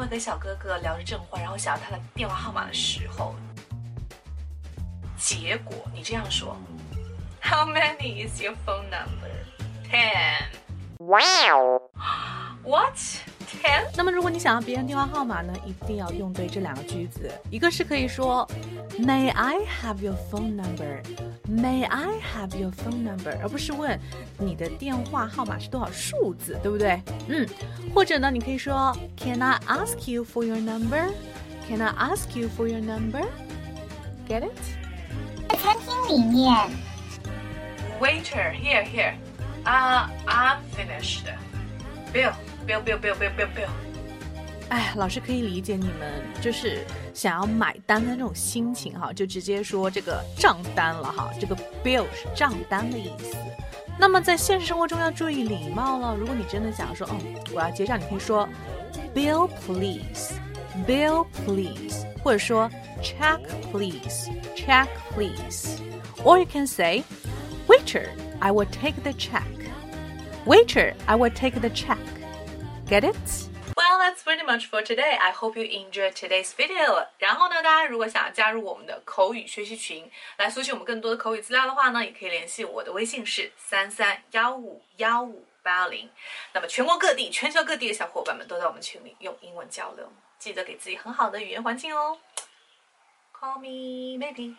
会跟小哥哥聊着正欢，然后想要他的电话号码的时候，结果你这样说：How many is your phone number? Ten. Wow. What? Ten? 那么如果你想要别人电话号码呢，一定要用对这两个句子。一个是可以说 May I have your phone number? May I have your phone number? 而不是问你的电话号码是多少数字，对不对？嗯，或者呢，你可以说 Can I ask you for your number? Can I ask you for your number? Get it? 在餐厅里面， Waiter, here, here. Uh, I'm finished. Bill, bill, bill, bill, bill, bill, bill. 哎，老师可以理解你们就是想要买单的那种心情哈，就直接说这个账单了哈，这个 bill 是账单的意思。那么在现实生活中要注意礼貌了。如果你真的想说，嗯，我要结账，你可以说 bill please，bill please，或者说 check please，check please，or you can say waiter，I will take the check Waiter, I will take the check，get it？Well, that's pretty much for today. I hope you enjoyed today's video. 然后呢，大家如果想要加入我们的口语学习群，来索取我们更多的口语资料的话呢，也可以联系我的微信是三三幺五幺五八零。那么全国各地、全球各地的小伙伴们都在我们群里用英文交流，记得给自己很好的语言环境哦。Call me maybe.